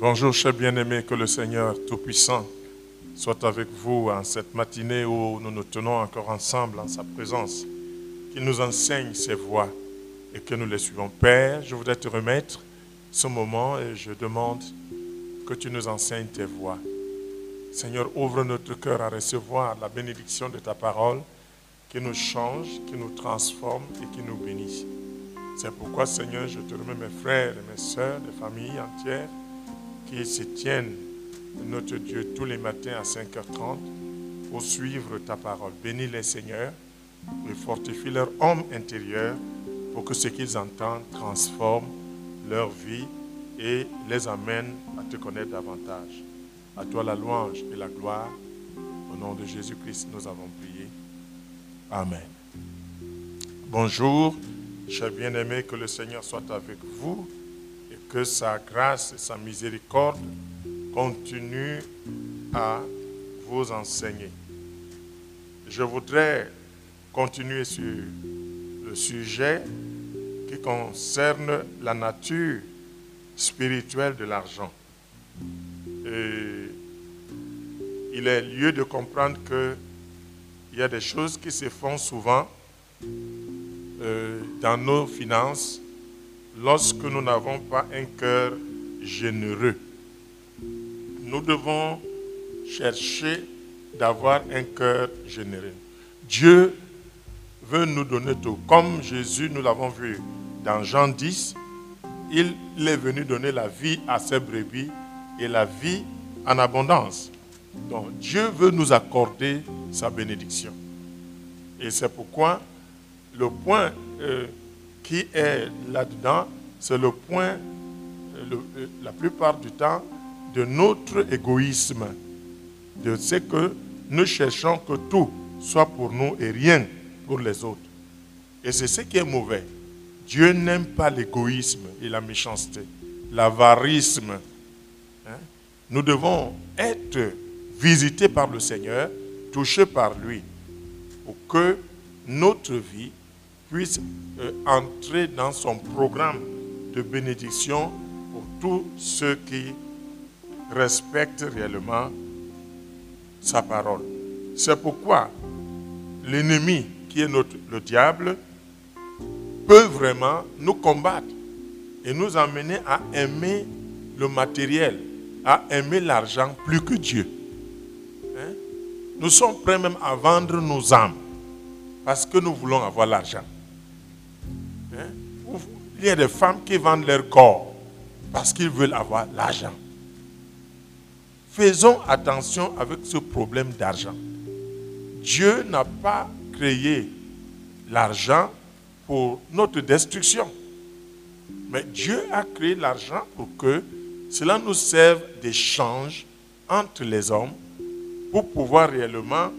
Bonjour, chers bien-aimés, que le Seigneur Tout-Puissant soit avec vous en cette matinée où nous nous tenons encore ensemble en sa présence. Qu'il nous enseigne ses voies et que nous les suivons. Père, je voudrais te remettre ce moment et je demande que tu nous enseignes tes voies. Seigneur, ouvre notre cœur à recevoir la bénédiction de ta parole qui nous change, qui nous transforme et qui nous bénit. C'est pourquoi, Seigneur, je te remets mes frères et mes sœurs, des familles entières qui se tiennent, notre Dieu, tous les matins à 5h30 pour suivre ta parole. Bénis-les, Seigneur, et fortifie leur homme intérieur pour que ce qu'ils entendent transforme leur vie et les amène à te connaître davantage. À toi la louange et la gloire. Au nom de Jésus-Christ, nous avons prié. Amen. Bonjour, chers bien-aimés, que le Seigneur soit avec vous que sa grâce et sa miséricorde continuent à vous enseigner. Je voudrais continuer sur le sujet qui concerne la nature spirituelle de l'argent. Il est lieu de comprendre qu'il y a des choses qui se font souvent euh, dans nos finances lorsque nous n'avons pas un cœur généreux. Nous devons chercher d'avoir un cœur généreux. Dieu veut nous donner tout. Comme Jésus, nous l'avons vu dans Jean 10, il est venu donner la vie à ses brebis et la vie en abondance. Donc Dieu veut nous accorder sa bénédiction. Et c'est pourquoi le point euh, qui est là-dedans, c'est le point, la plupart du temps, de notre égoïsme, de ce que nous cherchons que tout soit pour nous et rien pour les autres. Et c'est ce qui est mauvais. Dieu n'aime pas l'égoïsme et la méchanceté, l'avarisme. Hein. Nous devons être visités par le Seigneur, touchés par lui, pour que notre vie puisse euh, entrer dans son programme de bénédiction pour tous ceux qui respectent réellement sa parole. C'est pourquoi l'ennemi, qui est notre, le diable, peut vraiment nous combattre et nous amener à aimer le matériel, à aimer l'argent plus que Dieu. Hein? Nous sommes prêts même à vendre nos âmes parce que nous voulons avoir l'argent. Il y a des femmes qui vendent leur corps parce qu'ils veulent avoir l'argent. Faisons attention avec ce problème d'argent. Dieu n'a pas créé l'argent pour notre destruction. Mais Dieu a créé l'argent pour que cela nous serve d'échange entre les hommes pour pouvoir réellement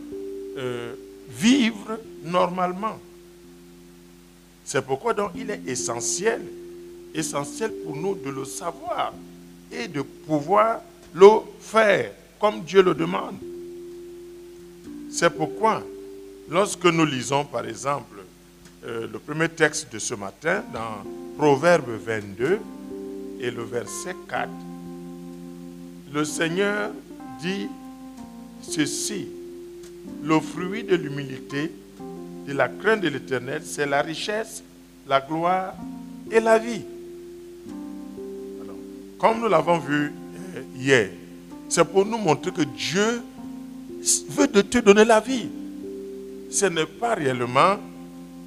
euh, vivre normalement. C'est pourquoi donc il est essentiel, essentiel pour nous de le savoir et de pouvoir le faire comme Dieu le demande. C'est pourquoi, lorsque nous lisons par exemple euh, le premier texte de ce matin dans Proverbe 22 et le verset 4, le Seigneur dit ceci, le fruit de l'humilité de la crainte de l'éternel, c'est la richesse, la gloire et la vie. comme nous l'avons vu euh, hier, c'est pour nous montrer que Dieu veut de te donner la vie. Ce n'est pas réellement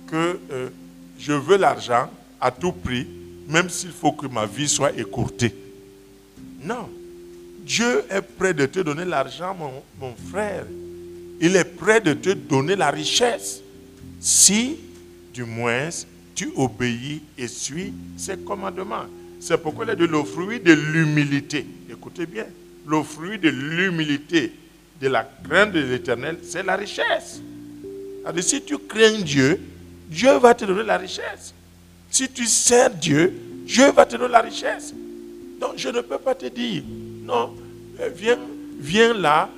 que euh, je veux l'argent à tout prix, même s'il faut que ma vie soit écourtée. Non. Dieu est prêt de te donner l'argent, mon, mon frère. Il est prêt de te donner la richesse si du moins tu obéis et suis ses commandements. C'est pourquoi il est de le fruit de l'humilité. Écoutez bien, le fruit de l'humilité, de la crainte de l'éternel, c'est la richesse. Alors, si tu crains Dieu, Dieu va te donner la richesse. Si tu sers Dieu, Dieu va te donner la richesse. Donc je ne peux pas te dire, non, euh, viens, viens là,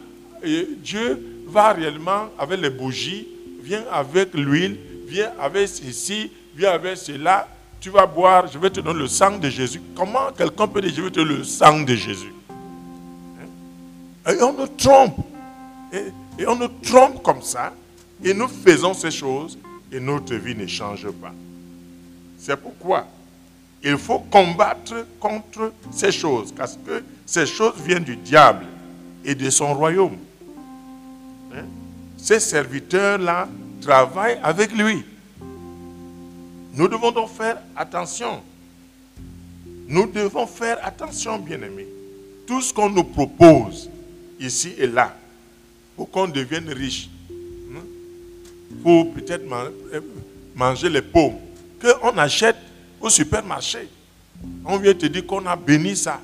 Dieu va réellement avec les bougies viens avec l'huile, viens avec ceci, viens avec cela. tu vas boire, je vais te donner le sang de Jésus. Comment quelqu'un peut dire, je vais te donner le sang de Jésus? Hein? Et on nous trompe. Et, on nous trompe comme ça. Et nous faisons ces choses et notre vie ne change pas. C'est pourquoi il faut combattre contre ces choses. Parce que ces choses viennent du diable et de son royaume. Ces serviteurs-là travaillent avec lui. Nous devons donc faire attention. Nous devons faire attention, bien-aimés. Tout ce qu'on nous propose ici et là, pour qu'on devienne riche, hein, pour peut-être euh, manger les paumes, qu'on achète au supermarché. On vient te dire qu'on a béni ça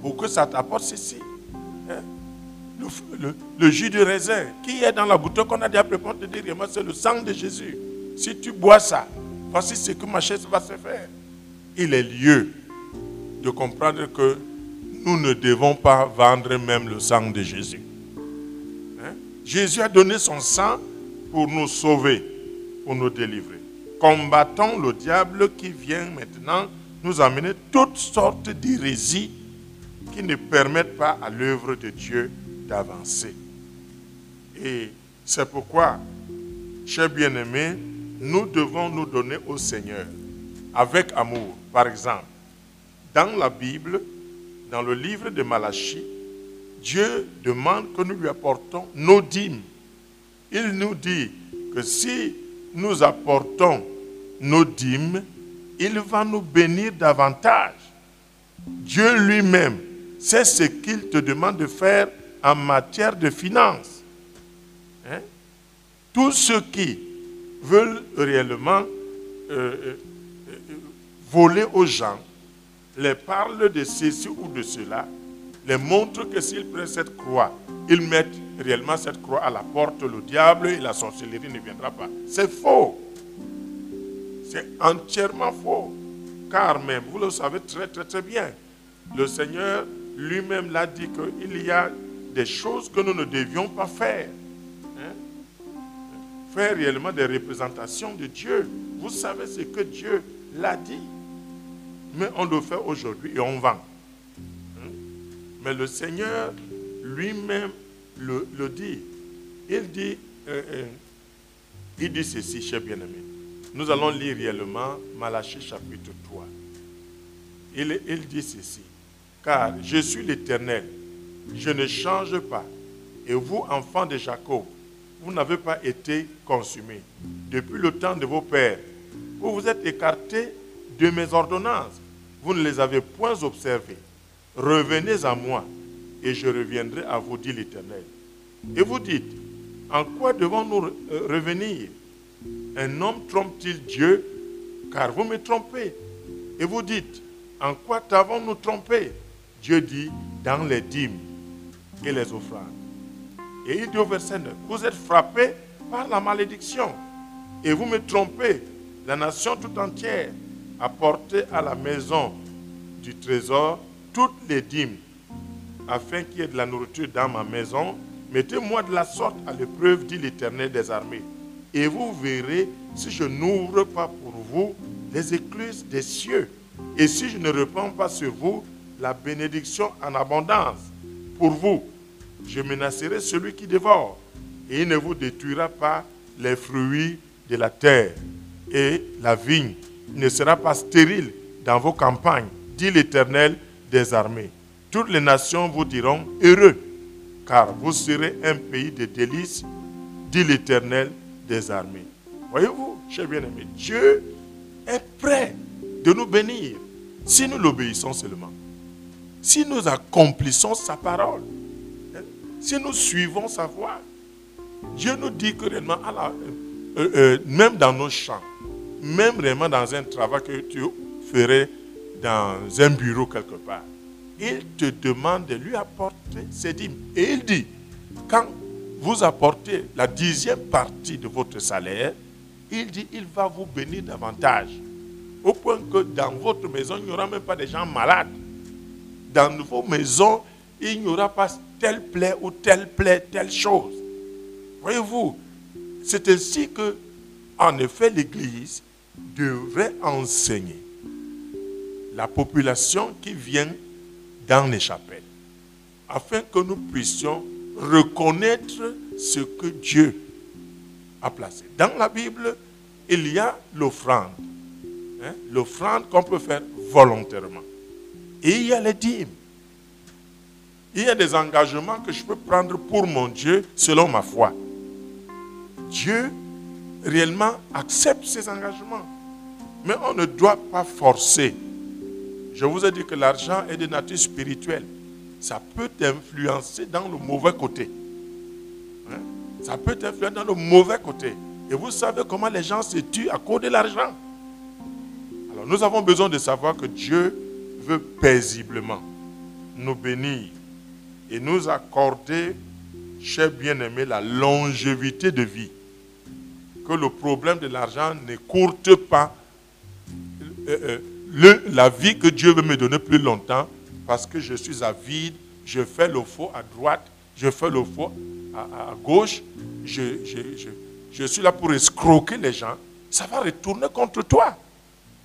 pour que ça t'apporte ceci. Le, jus de raisin qui est dans la bouteille qu'on a déjà préparé, te dire, c'est le sang de Jésus. Si tu bois ça, Voici ce que ma chaise va se faire. Il est lieu de comprendre que nous ne devons pas vendre même le sang de Jésus. Hein? Jésus a donné son sang pour nous sauver, pour nous délivrer. Combattons le diable qui vient maintenant nous amener toutes sortes d'hérésies qui ne permettent pas à l'œuvre de Dieu d'avancer. Et c'est pourquoi, chers bien-aimés, nous devons nous donner au Seigneur avec amour. Par exemple, dans la Bible, dans le livre de Malachie, Dieu demande que nous lui apportons nos dîmes. Il nous dit que si nous apportons nos dîmes, il va nous bénir davantage. Dieu lui-même, c'est ce qu'il te demande de faire en matière de finances. Hein? Tout ce qui veulent réellement euh, euh, euh, voler aux gens, les parlent de ceci ou de cela, les montrent que s'ils prennent cette croix, ils mettent réellement cette croix à la porte, le diable et la sorcellerie ne viendra pas. C'est faux. C'est entièrement faux. Car même, vous le savez très très très bien, le Seigneur lui-même l'a dit qu'il y a des choses que nous ne devions pas faire faire réellement des représentations de Dieu. Vous savez ce que Dieu l'a dit. Mais on le fait aujourd'hui et on vend. Hein? Mais le Seigneur lui-même le, dit. Il dit, euh, euh, il dit ceci, cher bien-aimé. Nous allons lire réellement Malachie chapitre 3. Il, il dit ceci. Car je suis l'Éternel, je ne change pas. Et vous, enfants de Jacob, vous n'avez pas été consumés. Depuis le temps de vos pères, vous vous êtes écartés de mes ordonnances. Vous ne les avez point observées. Revenez à moi et je reviendrai à vous, dit l'Éternel. Et vous dites, en quoi devons-nous euh, revenir? Un homme trompe-t-il Dieu? Car vous me trompez. Et vous dites, en quoi t'avons-nous trompé? Dieu dit, dans les dîmes et les offrandes. Et il dit au verset 9, vous êtes frappés par la malédiction et vous me trompez, la nation tout entière, a porté à la maison du trésor toutes les dîmes, afin qu'il y ait de la nourriture dans ma maison. Mettez-moi de la sorte à l'épreuve, dit l'Éternel des armées. Et vous verrez si je n'ouvre pas pour vous les écluses des cieux, et si je ne répands pas sur vous la bénédiction en abondance pour vous je menacerai celui qui dévore, et il ne vous détruira pas les fruits de la terre, et la vigne ne sera pas stérile dans vos campagnes, dit l'Éternel des armées. Toutes les nations vous diront heureux, car vous serez un pays de délices, dit l'Éternel des armées. Voyez-vous, cher bien-aimé, Dieu est prêt de nous bénir si nous l'obéissons seulement, si nous accomplissons sa parole. Si nous suivons sa voie, Dieu nous dit que réellement, euh, euh, même dans nos champs, même dans un travail que tu ferais dans un bureau quelque part, il te demande de lui apporter ses dîmes. Et il dit, quand vous apportez la dixième partie de votre salaire, il dit, il va vous bénir davantage. Au point que dans votre maison, il n'y aura même pas de gens malades. Dans vos maisons, il n'y aura pas telle plaie ou telle plaie, telle chose. Voyez-vous, c'est ainsi que, en effet, l'Église devrait enseigner. la population qui vient dans les chapelles, afin que nous puissions reconnaître ce que Dieu a placé. Dans la Bible, il y a l'offrande. Hein, l'offrande qu'on peut faire volontairement. Et il y a les dîmes. Il y a des engagements que je peux prendre pour mon Dieu selon ma foi. Dieu réellement accepte ces engagements. Mais on ne doit pas forcer. Je vous ai dit que l'argent est de nature spirituelle. Ça peut t'influencer dans le mauvais côté. Hein? Ça peut t'influencer dans le mauvais côté. Et vous savez comment les gens se tuent à cause de l'argent. Alors nous avons besoin de savoir que Dieu veut paisiblement nous bénir et nous accorder, chers bien-aimés, la longévité de vie. Que le problème de l'argent n'écourte pas euh, euh, la vie que Dieu veut me donner plus longtemps parce que je suis avide, je fais le faux à droite, je fais le faux à, gauche, je, je, suis là pour escroquer les gens, ça va retourner contre toi.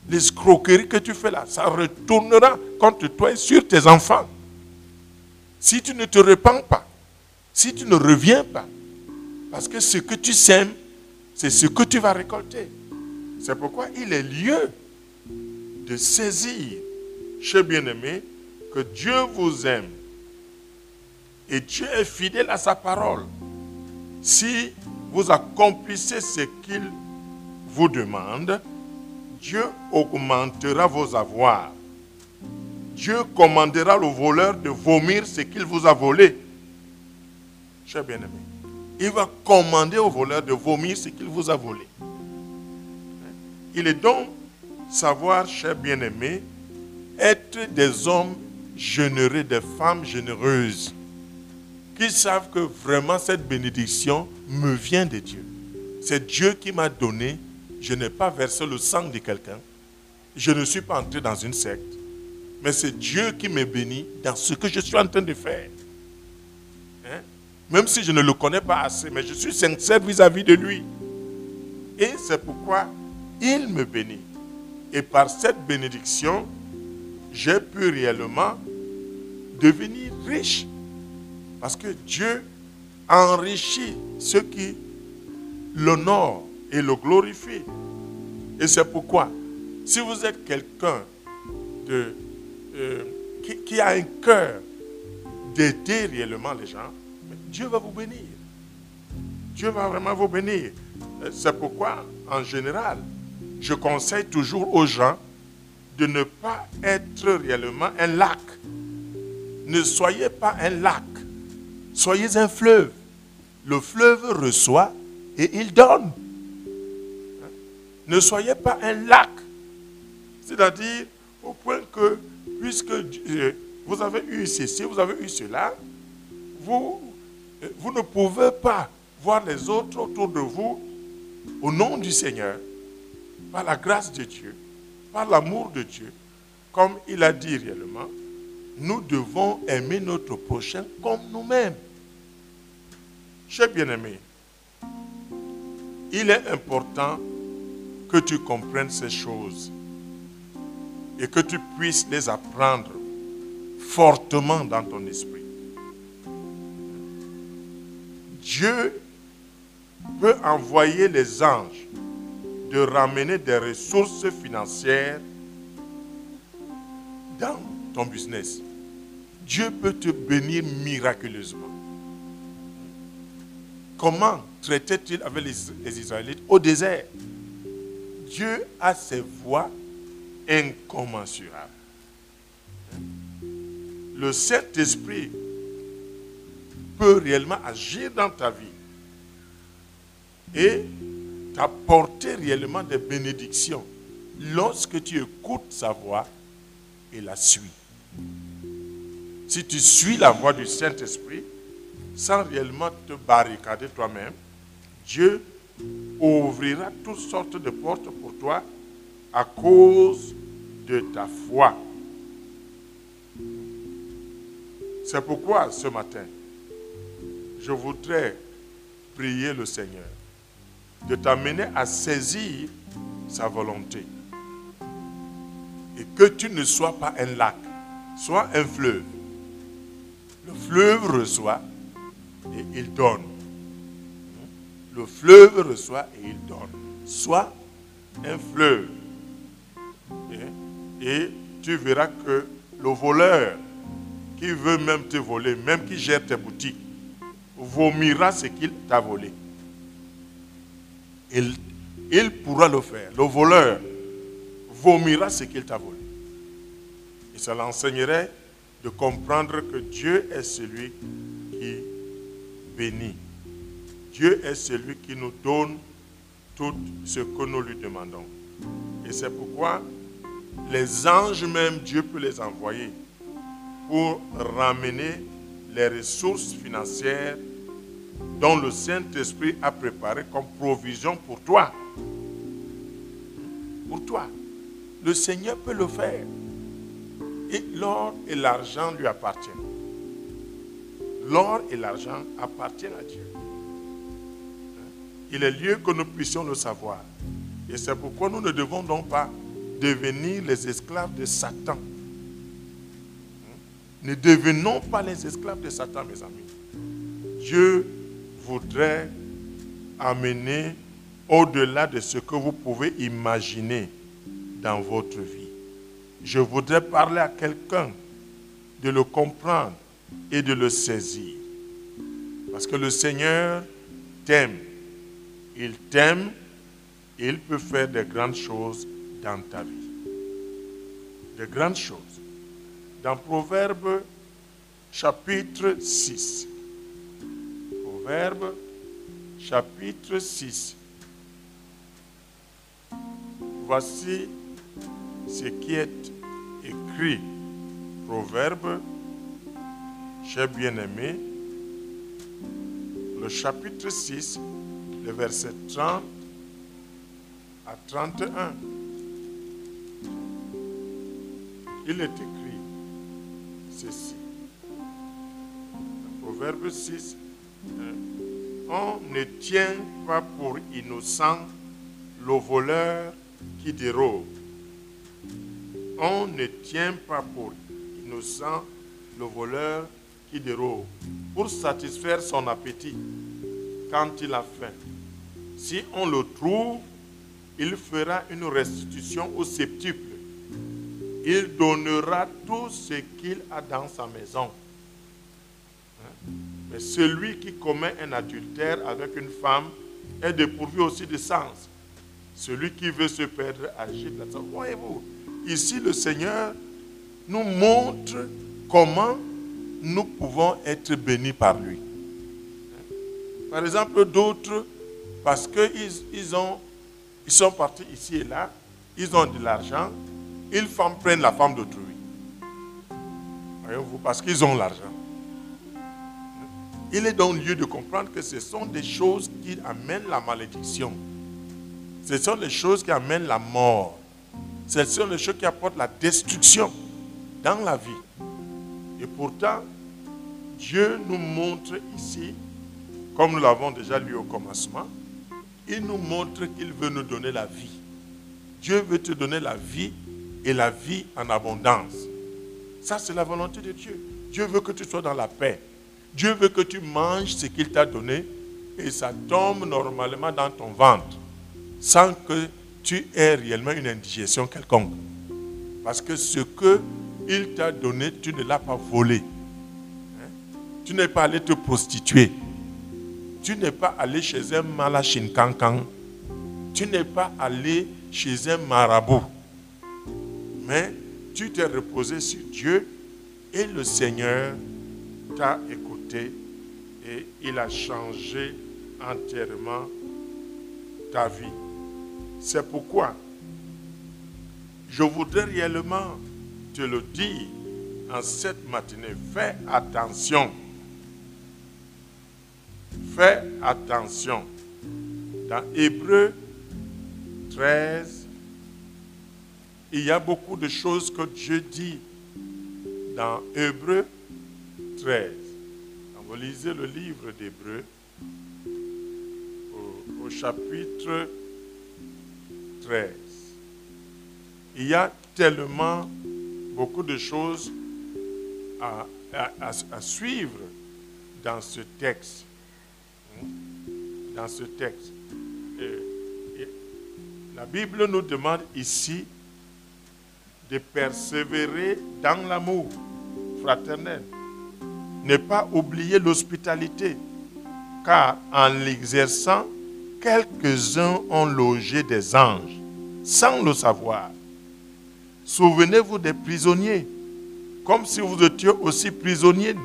L'escroquerie que tu fais là, ça retournera contre toi et sur tes enfants. Si tu ne te repens pas, si tu ne reviens pas, parce que ce que tu sèmes, c'est ce que tu vas récolter. C'est pourquoi il est lieu de saisir, chers bien-aimés, que Dieu vous aime et Dieu est fidèle à sa parole. Si vous accomplissez ce qu'il vous demande, Dieu augmentera vos avoirs. Dieu commandera le voleur de vomir ce qu'il vous a volé. Cher bien-aimé, il va commander au voleur de vomir ce qu'il vous a volé. Il est donc savoir, cher bien-aimé, être des hommes généreux, des femmes généreuses, qui savent que vraiment cette bénédiction me vient de Dieu. C'est Dieu qui m'a donné. Je n'ai pas versé le sang de quelqu'un. Je ne suis pas entré dans une secte. Mais c'est Dieu qui me bénit dans ce que je suis en train de faire. Hein? Même si je ne le connais pas assez, mais je suis sincère vis-à-vis -vis de lui. Et c'est pourquoi il me bénit. Et par cette bénédiction, j'ai pu réellement devenir riche. Parce que Dieu enrichit ceux qui l'honorent et le glorifient. Et c'est pourquoi, si vous êtes quelqu'un de, qui, a un cœur d'aider réellement les gens, Dieu va vous bénir. Dieu va vraiment vous bénir. C'est pourquoi, en général, je conseille toujours aux gens de ne pas être réellement un lac. Ne soyez pas un lac. Soyez un fleuve. Le fleuve reçoit et il donne. Ne soyez pas un lac. C'est-à-dire au point que, puisque vous avez eu ceci, vous avez eu cela, vous, vous ne pouvez pas voir les autres autour de vous au nom du Seigneur par la grâce de Dieu, par l'amour de Dieu, comme il a dit réellement, nous devons aimer notre prochain comme nous-mêmes. Chers bien-aimés, il est important que tu comprennes ces choses et que tu puisses les apprendre fortement dans ton esprit. Dieu peut envoyer les anges de ramener des ressources financières dans ton business. Dieu peut te bénir miraculeusement. Comment traitait-il avec les, Israélites au désert? Dieu a ses voies incommensurables. Le Saint-Esprit peut réellement agir dans ta vie. Et apporter réellement des bénédictions lorsque tu écoutes sa voix et la suis. Si tu suis la voix du Saint-Esprit sans réellement te barricader toi-même, Dieu ouvrira toutes sortes de portes pour toi à cause de ta foi. C'est pourquoi ce matin, je voudrais prier le Seigneur de t'amener à saisir sa volonté et que tu ne sois pas un lac, sois un fleuve. Le fleuve reçoit et il donne. Le fleuve reçoit et il donne. Sois un fleuve. Et, tu verras que le voleur qui veut même te voler, même qui gère tes boutiques, vomira ce qu'il t'a volé. Il, il pourra le faire. Le voleur vomira ce qu'il t'a volé. Et ça l'enseignerait de comprendre que Dieu est celui qui bénit. Dieu est celui qui nous donne tout ce que nous lui demandons. Et c'est pourquoi les anges même, Dieu peut les envoyer pour ramener les ressources financières dont le Saint-Esprit a préparé comme provision pour toi. Pour toi. Le Seigneur peut le faire. Et l'or et l'argent lui appartiennent. L'or et l'argent appartiennent à Dieu. Il est lieu que nous puissions le savoir. Et c'est pourquoi nous ne devons donc pas devenir les esclaves de Satan. Ne devenons pas les esclaves de Satan, mes amis. Dieu voudrait amener au-delà de ce que vous pouvez imaginer dans votre vie. Je voudrais parler à quelqu'un de le comprendre et de le saisir. Parce que le Seigneur t'aime. Il t'aime il peut faire de grandes choses dans ta vie. De grandes choses. Dans Proverbe chapitre 6. Proverbe chapitre 6. Voici ce qui est écrit. Proverbe, cher bien-aimé, le chapitre 6, le verset 30 à 31. Il est écrit ceci. Proverbe 6, on ne tient pas pour innocent le voleur qui dérobe. On ne tient pas pour innocent le voleur qui dérobe pour satisfaire son appétit quand il a faim. Si on le trouve, il fera une restitution au septuple. Il donnera tout ce qu'il a dans sa maison. Mais celui qui commet un adultère avec une femme est dépourvu aussi de sens. Celui qui veut se perdre agite là Voyez-vous, ici le Seigneur nous montre comment nous pouvons être bénis par lui. Par exemple, d'autres, parce qu'ils ils ils sont partis ici et là, ils ont de l'argent, ils prennent la femme d'autrui. Voyez-vous, parce qu'ils ont l'argent. Il est donc lieu de comprendre que ce sont des choses qui amènent la malédiction. Ce sont les choses qui amènent la mort. Ce sont les choses qui apportent la destruction dans la vie. Et pourtant, Dieu nous montre ici, comme nous l'avons déjà lu au commencement, il nous montre qu'il veut nous donner la vie. Dieu veut te donner la vie et la vie en abondance. Ça, c'est la volonté de Dieu. Dieu veut que tu sois dans la paix. Dieu veut que tu manges ce qu'il t'a donné et ça tombe normalement dans ton ventre sans que tu aies réellement une indigestion quelconque. Parce que ce qu'il t'a donné, tu ne l'as pas volé. Hein? Tu n'es pas allé te prostituer. Tu n'es pas allé chez un malachinkankan. Tu n'es pas allé chez un marabout. Mais tu t'es reposé sur Dieu et le Seigneur t'a écouté et il a changé entièrement ta vie. C'est pourquoi je voudrais réellement te le dire en cette matinée. Fais attention. Fais attention. Dans Hébreu 13, il y a beaucoup de choses que Dieu dit dans Hébreu 13. Quand vous lisez le livre d'Hébreu, au, chapitre 13, il y a tellement beaucoup de choses à, suivre dans ce texte. Dans ce texte. la Bible nous demande ici de persévérer dans l'amour fraternel. Ne pas oublier l'hospitalité, car en l'exerçant, quelques-uns ont logé des anges, sans le savoir. Souvenez-vous des prisonniers, comme si vous étiez aussi prisonniers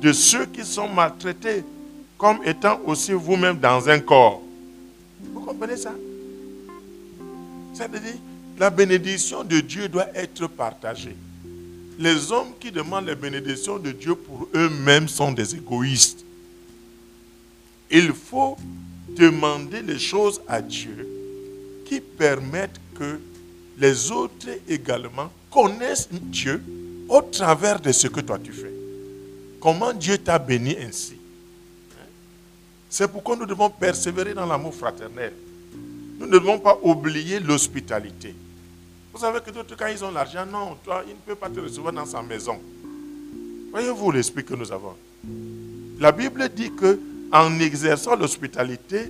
de ceux qui sont maltraités, comme étant aussi vous-même dans un corps. Vous comprenez ça? La bénédiction de Dieu doit être partagée. Les hommes qui demandent la bénédiction de Dieu pour eux-mêmes sont des égoïstes. Il faut demander les choses à Dieu qui permettent que les autres également connaissent Dieu au travers de ce que toi tu fais. Comment Dieu t'a béni ainsi? C'est pourquoi nous devons persévérer dans l'amour fraternel. Nous ne devons pas oublier l'hospitalité. Vous savez que d'autres, quand ils ont l'argent, non, toi, il ne peut pas te recevoir dans sa maison. Voyez-vous l'esprit que nous avons. La Bible dit que en exerçant l'hospitalité,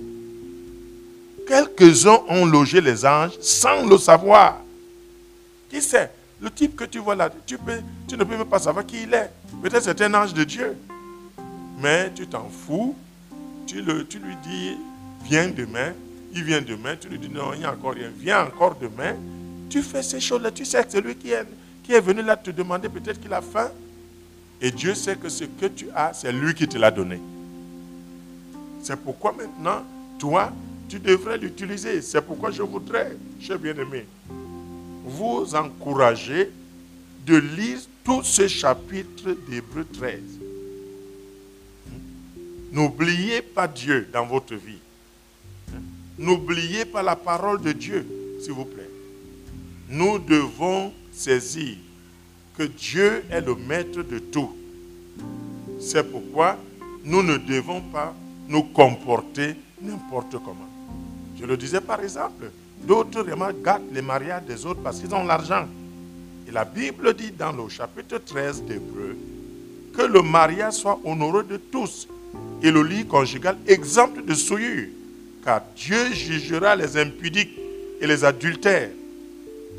quelques-uns ont logé les anges sans le savoir. Qui sait? Le type que tu vois là, tu, peux, tu ne peux même pas savoir qui il est. Peut-être c'est un ange de Dieu. Mais tu t'en fous. Tu, lui dis, viens demain. Il vient demain. Tu lui dis, non, il n'y a encore rien. Viens encore demain. Tu fais ces choses-là. Tu sais que c'est lui qui est, qui est venu là te demander peut-être qu'il a faim. Et Dieu sait que ce que tu as, c'est lui qui te l'a donné. C'est pourquoi maintenant, toi, tu devrais l'utiliser. C'est pourquoi je voudrais, cher bien-aimé, vous encourager de lire tout ce chapitre d'Hébreu 13. N'oubliez pas Dieu dans votre vie. N'oubliez pas la parole de Dieu, s'il vous plaît. Nous devons saisir que Dieu est le maître de tout. C'est pourquoi nous ne devons pas nous comporter n'importe comment. Je le disais par exemple, d'autres vraiment gâtent les mariages des autres parce qu'ils ont l'argent. Et la Bible dit dans le chapitre 13 d'Hébreu que le mariage soit honoreux de tous et le lit conjugal exempt de souillure, car Dieu jugera les impudiques et les adultères.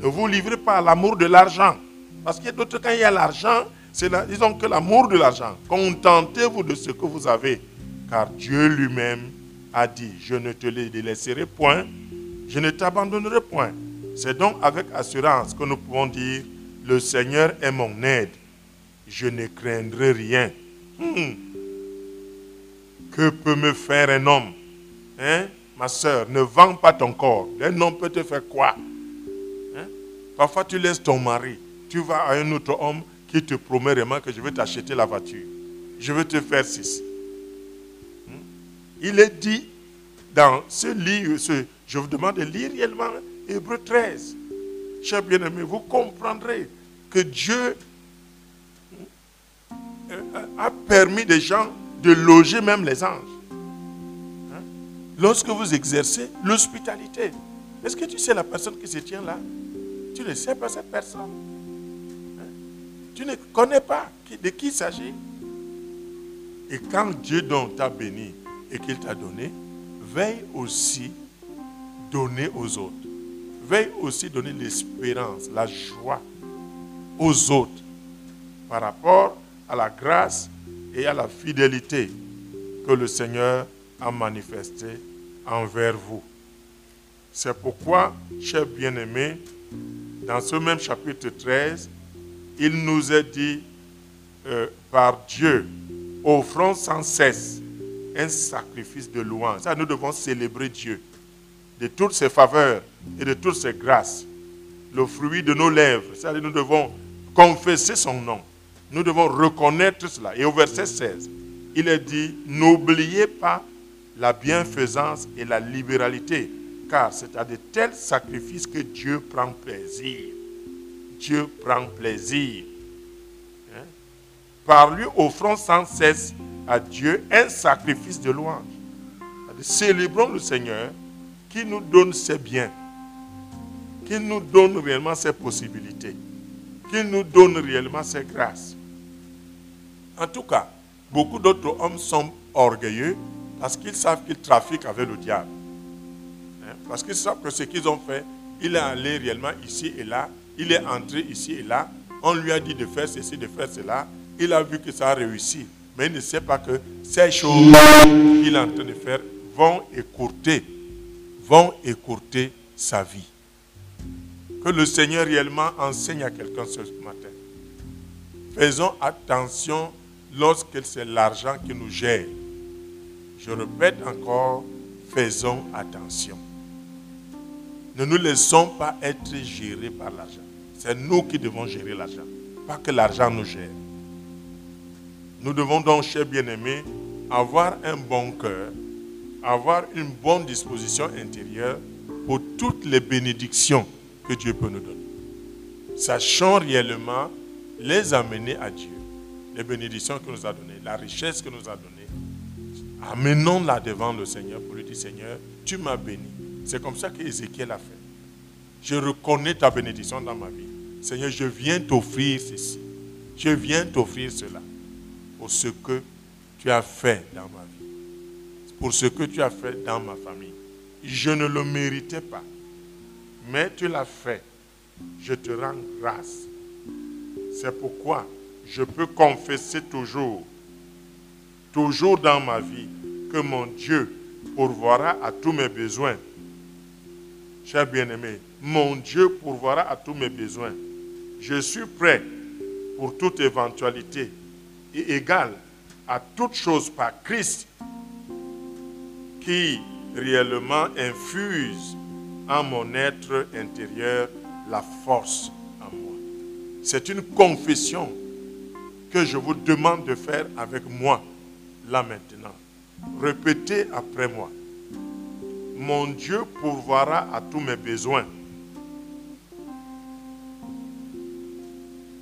Ne vous livrez pas à l'amour de l'argent. Parce qu'il y a d'autres, quand il y a l'argent, c'est disons que l'amour de l'argent. Contentez-vous de ce que vous avez car Dieu lui-même a dit, je ne te les délaisserai point, je ne t'abandonnerai point. C'est donc avec assurance que nous pouvons dire, le Seigneur est mon aide, je ne craindrai rien. Hmm. Que peut me faire un homme? Hein? Ma soeur, ne vends pas ton corps. Un homme peut te faire quoi? Parfois, tu laisses ton mari. Tu vas à un autre homme qui te promet vraiment que je vais t'acheter la voiture. Je vais te faire ceci il est dit dans ce livre, je vous demande de lire réellement Hébreu 13. Chers bien-aimés, vous comprendrez que Dieu euh, a permis des gens de loger même les anges. Hein? Lorsque vous exercez l'hospitalité, est-ce que tu sais la personne qui se tient là? Tu ne sais pas cette personne. Hein? Tu ne connais pas de qui il s'agit. Et quand Dieu t'a béni, et qu'il t'a donné, veille aussi donner aux autres. Veille aussi donner l'espérance, la joie aux autres par rapport à la grâce et à la fidélité que le Seigneur a manifestée envers vous. C'est pourquoi, chers bien-aimés, dans ce même chapitre 13, il nous est dit euh, par Dieu, offrons sans cesse un sacrifice de louange. Ça, nous devons célébrer Dieu de toutes ses faveurs et de toutes ses grâces. Le fruit de nos lèvres. Ça, nous devons confesser son nom. Nous devons reconnaître cela. Et au verset 16, il est dit, n'oubliez pas la bienfaisance et la libéralité, car c'est à de tels sacrifices que Dieu prend plaisir. Dieu prend plaisir. Hein? Par lui offrons sans cesse à Dieu un sacrifice de louange. Célébrons le Seigneur qui nous donne ses biens, qu'il nous donne réellement ces possibilités, qu'il nous donne réellement ces grâces. En tout cas, beaucoup d'autres hommes sont orgueilleux parce qu'ils savent qu'ils trafiquent avec le diable. Parce qu'ils savent que ce qu'ils ont fait, il est allé réellement ici et là, il est entré ici et là, on lui a dit de faire ceci, de faire cela, il a vu que ça a réussi, mais il ne sait pas que ces choses qu'il est en train de faire vont écourter, vont écourter sa vie. Que le Seigneur réellement enseigne à quelqu'un ce matin. Faisons attention lorsque c'est l'argent qui nous gère. Je répète encore, faisons attention. Ne nous laissons pas être gérés par l'argent. C'est nous qui devons gérer l'argent, pas que l'argent nous gère. Nous devons donc, chers bien-aimés, avoir un bon cœur, avoir une bonne disposition intérieure pour toutes les bénédictions que Dieu peut nous donner. Sachons réellement les amener à Dieu. Les bénédictions qu'il nous a données, la richesse qu'il nous a donnée. Amenons-la devant le Seigneur pour lui dire Seigneur, tu m'as béni. C'est comme ça qu'Ézéchiel a fait. Je reconnais ta bénédiction dans ma vie. Seigneur, je viens t'offrir ceci. Je viens t'offrir cela pour ce que tu as fait dans ma vie, pour ce que tu as fait dans ma famille. Je ne le méritais pas, mais tu l'as fait. Je te rends grâce. C'est pourquoi je peux confesser toujours, toujours dans ma vie, que mon Dieu pourvoira à tous mes besoins. Cher bien-aimé, mon Dieu pourvoira à tous mes besoins. Je suis prêt pour toute éventualité et égal à toute chose par Christ qui réellement infuse en mon être intérieur la force en moi. C'est une confession que je vous demande de faire avec moi là maintenant. Répétez après moi. Mon Dieu pourvoira à tous mes besoins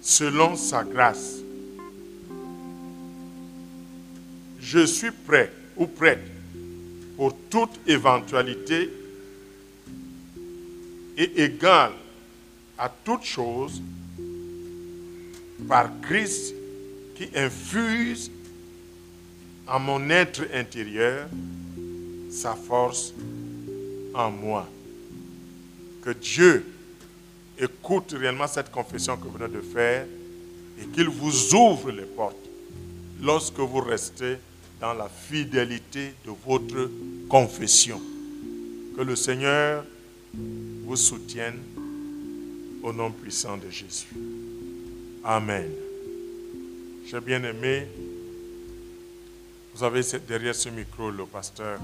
selon sa grâce. Je suis prêt ou prête pour toute éventualité et égal à toute chose par Christ qui infuse en mon être intérieur sa force en moi. Que Dieu écoute réellement cette confession que vous venez de faire et qu'il vous ouvre les portes lorsque vous restez dans la fidélité de votre confession. Que le Seigneur vous soutienne au nom puissant de Jésus. Amen. J'ai bien aimé, vous avez derrière ce micro le pasteur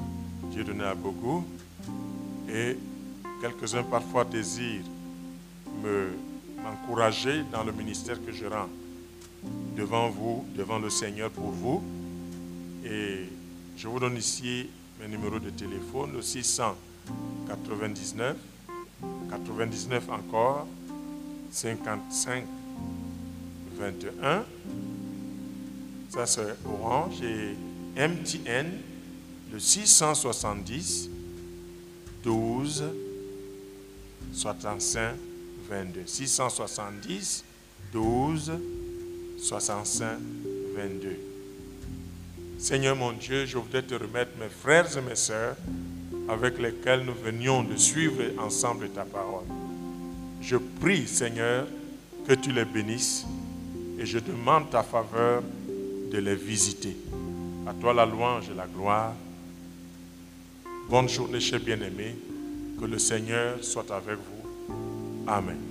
Dieudonné Abougou et quelques-uns parfois désirent m'encourager dans le ministère que je rends devant vous, devant le Seigneur pour vous. Et je vous donne ici mes numéros de téléphone, le 699, 99 encore, 55, 21. Ça c'est Orange et MTN, le 670, 12, 65, 22. 670, 12, 65, 22. Seigneur mon Dieu, je voudrais te remettre mes frères et mes sœurs avec lesquels nous venions de suivre ensemble ta parole. Je prie, Seigneur, que tu les bénisses et je demande ta faveur de les visiter. À toi la louange et la gloire. Bonne journée, chers bien-aimés. Que le Seigneur soit avec vous. Amen.